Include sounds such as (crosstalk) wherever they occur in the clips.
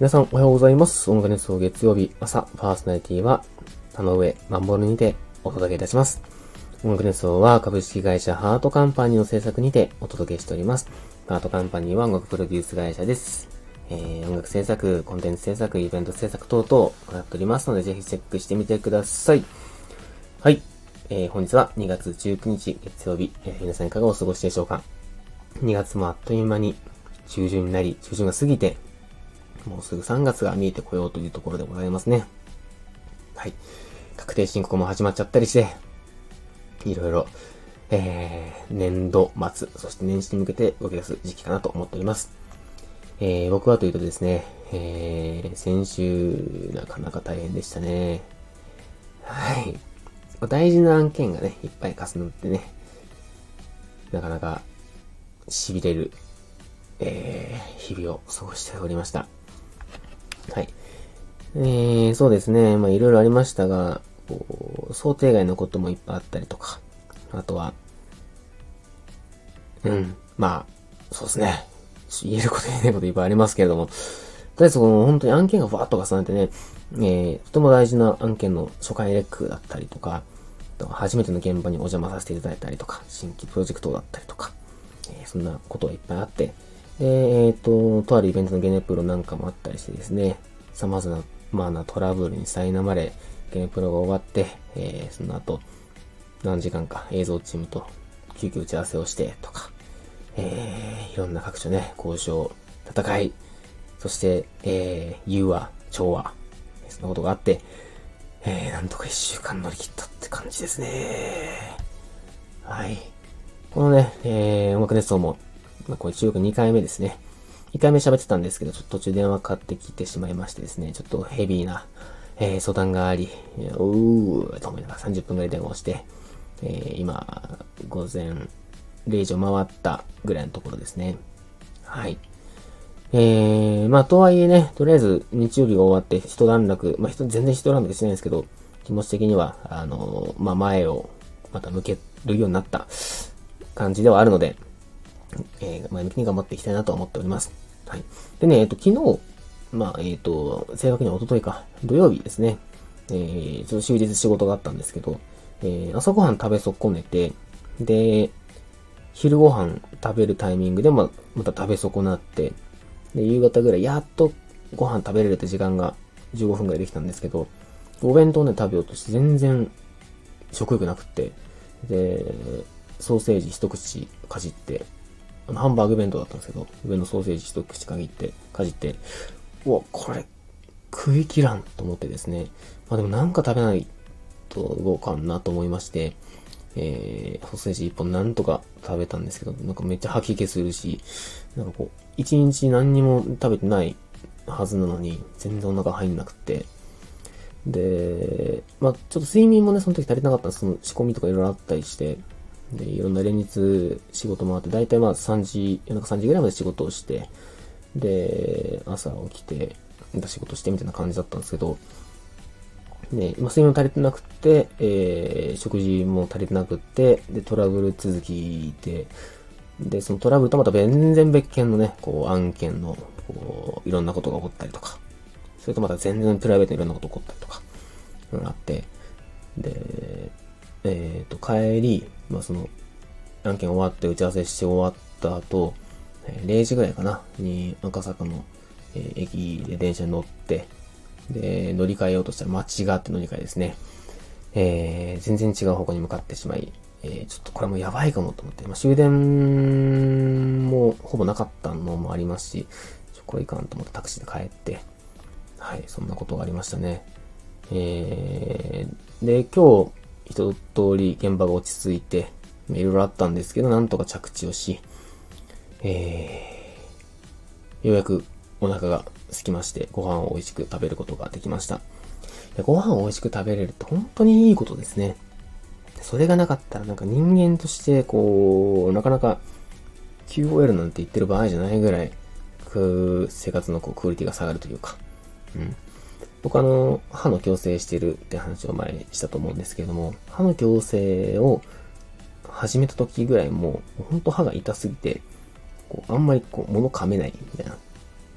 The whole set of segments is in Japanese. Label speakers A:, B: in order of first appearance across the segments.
A: 皆さんおはようございます。音楽熱奏月曜日朝、パーソナリティは、田上マンボルにてお届けいたします。音楽熱奏は株式会社ハートカンパニーの制作にてお届けしております。ハートカンパニーは音楽プロデュース会社です。えー、音楽制作、コンテンツ制作、イベント制作等々行っておりますので、ぜひチェックしてみてください。はい。えー、本日は2月19日月曜日、えー皆さんいかがお過ごしでしょうか ?2 月もあっという間に中旬になり、中旬が過ぎて、もうすぐ3月が見えてこようというところでございますね。はい。確定申告も始まっちゃったりして、いろいろ、えー、年度末、そして年始に向けて動き出す時期かなと思っております。えー、僕はというとですね、えー、先週、なかなか大変でしたね。はい。大事な案件がね、いっぱい重なってね、なかなか、痺れる、えー、日々を過ごしておりました。はい。えー、そうですね。まあ、いろいろありましたが、こう想定外のこともいっぱいあったりとか、あとは、うん、まあ、そうですね。言えること言えないこといっぱいありますけれども、とりあえずこの本当に案件がふわっと重ねてね、えー、とても大事な案件の初回レックだったりとか、初めての現場にお邪魔させていただいたりとか、新規プロジェクトだったりとか、えーそんなことがいっぱいあって、で、えっ、と、とあるイベントのゲネプロなんかもあったりしてですね、様々な、まあなトラブルに苛まれ、ゲネプロが終わって、えーその後、何時間か映像チームと急遽打ち合わせをしてとか、えー、いろんな各所ね、交渉、戦い、そして、えー、融和、調和、そんなことがあって、えー、なんとか一週間乗り切ったって感じですね。はい。このね、えー、音楽熱奏も、まあ、これ中国2回目ですね。1回目喋ってたんですけど、ちょっと途中電話かかってきてしまいましてですね、ちょっとヘビーな、えー、相談があり、えーおと思いながら30分くらい電話をして、えー、今、午前0時を回ったぐらいのところですね。はい。えー、まあ、とはいえね、とりあえず日曜日が終わって一段落、まあ、人全然一段落してないんですけど、気持ち的には、あのーまあ、前をまた向けるようになった感じではあるので、えー、前向きに頑張っていきたいなと思っております。はい。でね、えっ、と、昨日、まあ、えっ、と、正確には一昨日か、土曜日ですね、えー、ちょっと終日仕事があったんですけど、えー、朝ごはん食べ損ねて、で、昼ご飯食べるタイミングでもまた食べ損なって、で、夕方ぐらいやっとご飯食べれるって時間が15分ぐらいできたんですけど、お弁当ね食べようとして全然食欲なくって、で、ソーセージ一口かじって、あのハンバーグ弁当だったんですけど、上のソーセージ一口限って、かじって、うわ、これ、食い切らんと思ってですね。まあでもなんか食べないとどうかなと思いまして、えー、ソーセージ一本なんとか食べたんですけど、なんかめっちゃ吐き気するし、なんかこう、一日何にも食べてないはずなのに、全然お腹入んなくて、で、まあちょっと睡眠もね、その時足りなかったんです。その仕込みとかいろいろあったりして、で、いろんな連日仕事もあって、だいたいまあ3時、夜中3時ぐらいまで仕事をして、で、朝起きて、また仕事してみたいな感じだったんですけど、で、まあ、睡眠も足りてなくて、えー、食事も足りてなくって、で、トラブル続きで、で、そのトラブルとまた全然別件のね、こう、案件の、こう、いろんなことが起こったりとか、それとまた全然プライベートにいろんなこと起こったりとか、いろいろあって、で、えっ、と、帰り、まあ、その、案件終わって打ち合わせして終わった後、えー0時ぐらいかな、に赤坂の、えー駅で電車に乗って、で、乗り換えようとしたら間違って乗り換えですね。えー、全然違う方向に向かってしまい、えー、ちょっとこれもやばいかもと思って、まあ、終電もほぼなかったのもありますし、ちょこれいかんと思ってタクシーで帰って、はい、そんなことがありましたね。えー、で、今日、一通り現場が落ち着いて、いろいろあったんですけど、なんとか着地をし、えー、ようやくお腹が空きまして、ご飯を美味しく食べることができました。ご飯を美味しく食べれるって本当にいいことですね。それがなかったらなんか人間としてこう、なかなか QOL なんて言ってる場合じゃないぐらい、く生活のこうクオリティが下がるというか。うん。僕あの、歯の矯正してるって話を前にしたと思うんですけれども、歯の矯正を始めた時ぐらいもう、ほんと歯が痛すぎて、こう、あんまりこう、物噛めないみたいな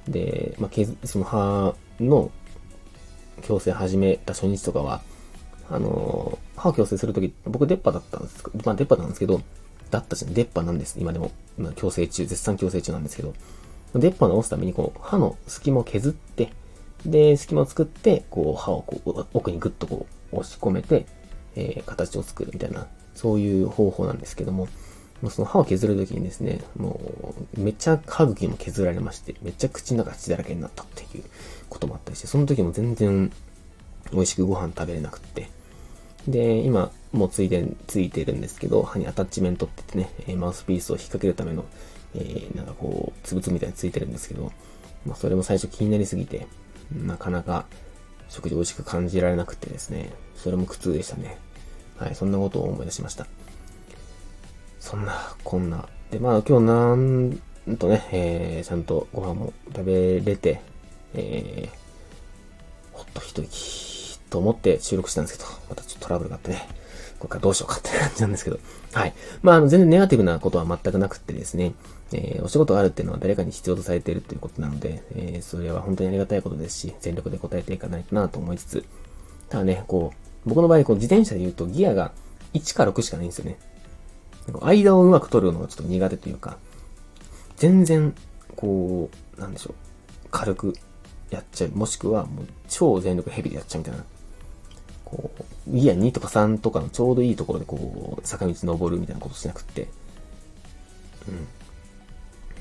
A: で、まあ、その歯の矯正始めた初日とかは、あの、歯を矯正するとき、僕出っ歯だったんですまあ出っ歯なんですけど、だったし、出っ歯なんです。今でも。矯正中、絶賛矯正中なんですけど。出っ歯直すために、こう、歯の隙間を削って、で、隙間を作って、こう、歯をこう、奥にグッとこう、押し込めて、えー、形を作るみたいな、そういう方法なんですけども、その歯を削るときにですね、もう、めっちゃ歯茎も削られまして、めっちゃ口の中血だらけになったっていうこともあったりして、その時も全然美味しくご飯食べれなくって。で、今、もうついて、ついてるんですけど、歯にアタッチメントって言ってね、マウスピースを引っ掛けるための、えー、なんかこう、つぶつぶみたいについてるんですけど、まあ、それも最初気になりすぎて、なかなか食事美味しく感じられなくてですね、それも苦痛でしたね。はい、そんなことを思い出しました。そんな、こんな。で、まあ今日なんとね、えー、ちゃんとご飯も食べれて、えー、ほっと一息と思って収録したんですけど、またちょっとトラブルがあってね、これからどうしようかって感じなんですけど、はい。まあ、あの、全然ネガティブなことは全くなくってですね、えー、お仕事があるっていうのは誰かに必要とされているということなので、えー、それは本当にありがたいことですし、全力で答えていかないとなと思いつつ、ただね、こう、僕の場合、こう、自転車で言うとギアが1か6しかないんですよね。間をうまく取るのがちょっと苦手というか、全然、こう、なんでしょう、軽くやっちゃう。もしくは、もう超全力ヘビでやっちゃうみたいな。こう、ギア2とか3とかのちょうどいいところでこう、坂道登るみたいなことしなくって。うん。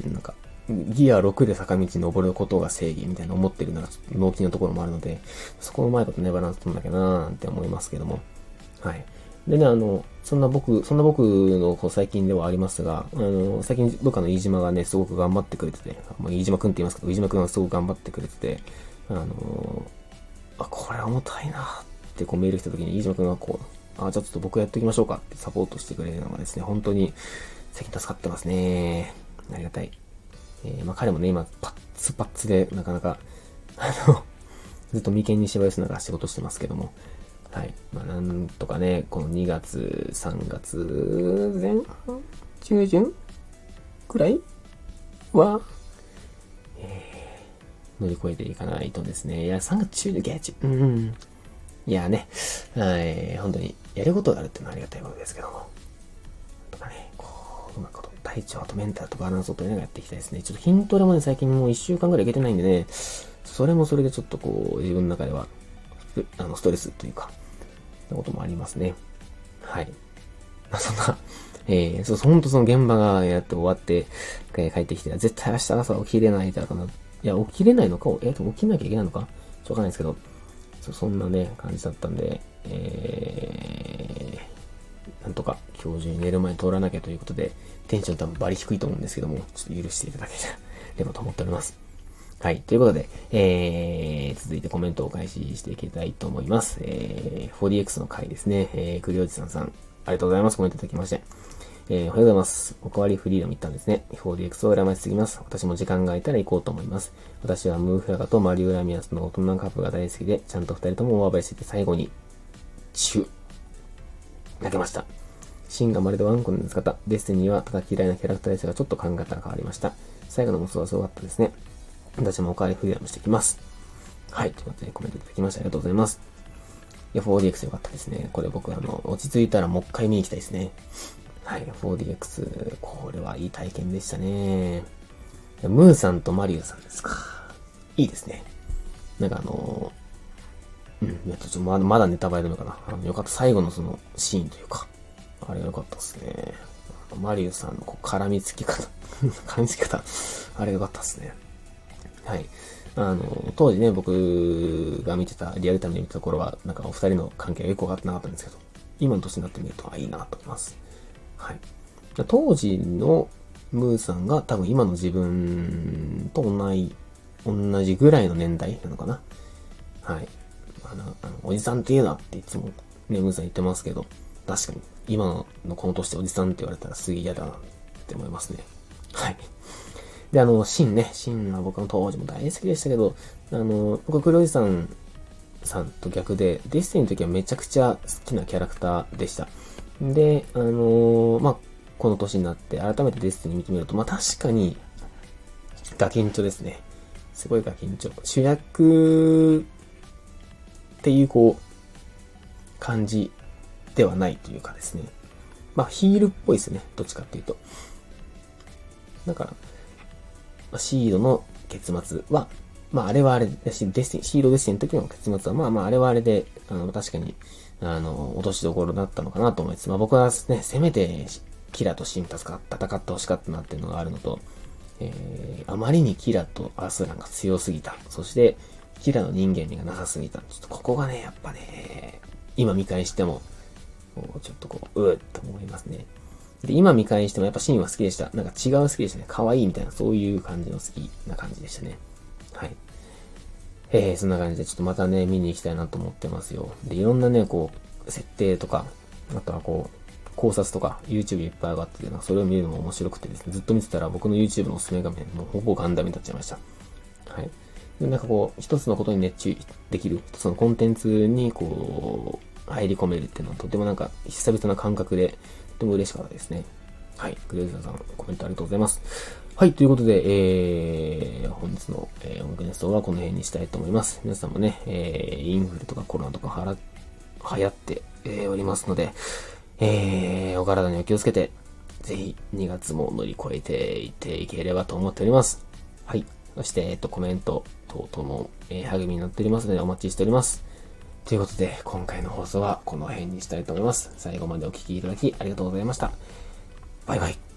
A: なんか、ギア6で坂道登ることが正義みたいな思ってるのが納期のところもあるので、そこをうまいことね、バランス取んなきゃなーなんて思いますけども。はい。でね、あの、そんな僕、そんな僕のこう最近ではありますが、あの、最近部下の飯島がね、すごく頑張ってくれてて、まあ、飯島くんって言いますけど、飯島くんはすごく頑張ってくれてて、あの、あ、これ重たいなってこうメール来た時に飯島くんがこう、あ、じゃあちょっと僕やっておきましょうかってサポートしてくれるのがですね、本当に最近助かってますね。ありがたい。えー、まあ彼もね、今、パッツパッツで、なかなか、あの、(laughs) ずっと眉間にしわ寄せながら仕事してますけども、はい。まあ、なんとかね、この2月、3月前半中旬くらいは、えー、乗り越えていかないとですね。いや、3月中旬、月中、うん。いやね、はい、本当にやることがあるっていうのはありがたいことですけども。とかね、こう、うまく体調とメンタルとバランスを取りながらやっていきたいですね。ちょっと筋トレもね、最近もう1週間ぐらいいけてないんでね、それもそれでちょっとこう、自分の中では、あの、ストレスというか、なこともありますね。はい。まあ、そんな、えー、そう、ほんとその現場がやって終わって、えー、帰ってきて、絶対明日朝起きれないだろうな。いや、起きれないのか、えー、起きなきゃいけないのか？しょうがないですけど、そそんなね、感じだったんで、えー、なんとか今日中に寝る前に通らなきゃということで、テンション多分バリ低いと思うんですけども、ちょっと許していただければと思っております。はい。ということで、えー、続いてコメントを開始していきたいと思います。えー、4DX の回ですね。えー、栗おじさんさん、ありがとうございます。コメントいただきまして。えー、おはようございます。おかわりフリーダム行ったんですね。4DX を羨ましすぎます。私も時間が空いたら行こうと思います。私はムーフラガとマリオラミアスの大人カップが大好きで、ちゃんと二人とも大暴れしてて最後に、チュ泣けました。シンがまるでワンコの使った。デスティニーはただ嫌いなキャラクターですが、ちょっと考え方が変わりました。最後のモスはすごかったですね。私もおかわりフリーダムしてきます。はい。ということでコメントいただきましてありがとうございます。いや、4DX よかったですね。これ僕、あの、落ち着いたらもう一回見に行きたいですね。はい。4DX、これはいい体験でしたね。ムーさんとマリュウさんですか。いいですね。なんかあのうん、いや、ちょっとまだ、まだネタバレるのかな。あの、よかった。最後のそのシーンというか、あれがよかったですね。マリュウさんのこう絡みつき方 (laughs) 絡みつき方、あれがよかったですね。はい。あの、当時ね、僕が見てた、リアルタイムで見た頃は、なんかお二人の関係がよくわかってなかったんですけど、今の年になってみると、あ、いいなと思います。はい。当時のムーさんが多分今の自分と同じ、同じぐらいの年代なのかな。はい。あの、あのおじさんって言うなっていつもね、ムーさん言ってますけど、確かに今のこの年でおじさんって言われたらすげえ嫌だなって思いますね。はい。で、あの、シンね、シンは僕の当時も大好きでしたけど、あの、僕、黒井さんさんと逆で、ディスティの時はめちゃくちゃ好きなキャラクターでした。で、あのまあ、この年になって改めてディスティに見てみると、まあ確かに、ガキンチョですね。すごいが緊張。主役っていうこう、感じではないというかですね。まあヒールっぽいですね。どっちかっていうと。だから、ま、シードの結末は、まああれはあれだし、デスティン、シードデスティンの時の結末は、まあまああれはあれで、あの、確かに、あの、落としどころだったのかなと思います。まあ僕はね、せめて、キラとシンタスが戦ってほしかったなっていうのがあるのと、えー、あまりにキラとアスランが強すぎた。そして、キラの人間味がなさすぎた。ちょっとここがね、やっぱね、今見返しても、ちょっとこう、うーっと思いますね。で、今見返してもやっぱシーンは好きでした。なんか違う好きでしたね。可愛いみたいな、そういう感じの好きな感じでしたね。はい。へえ、そんな感じでちょっとまたね、見に行きたいなと思ってますよ。で、いろんなね、こう、設定とか、あとはこう、考察とか YouTube いっぱい上がってて、なんかそれを見るのも面白くてですね、ずっと見てたら僕の YouTube のおすすめ画面、もうほぼガンダムになっちゃいました。はい。で、なんかこう、一つのことに熱中できる、一つのコンテンツにこう、入り込めるっていうのはとてもなんか久々な感覚で、とても嬉しかったですね。はい。グレーザーさん、コメントありがとうございます。はい。ということで、えー、本日の、えー、音楽ネストはこの辺にしたいと思います。皆さんもね、えー、インフルとかコロナとかはら、流行って、えー、おりますので、えー、お体にお気をつけて、ぜひ2月も乗り越えていっていければと思っております。はい。そして、えっと、コメント等々も、えー、励みになっておりますのでお待ちしております。ということで、今回の放送はこの辺にしたいと思います。最後までお聴きいただきありがとうございました。バイバイ。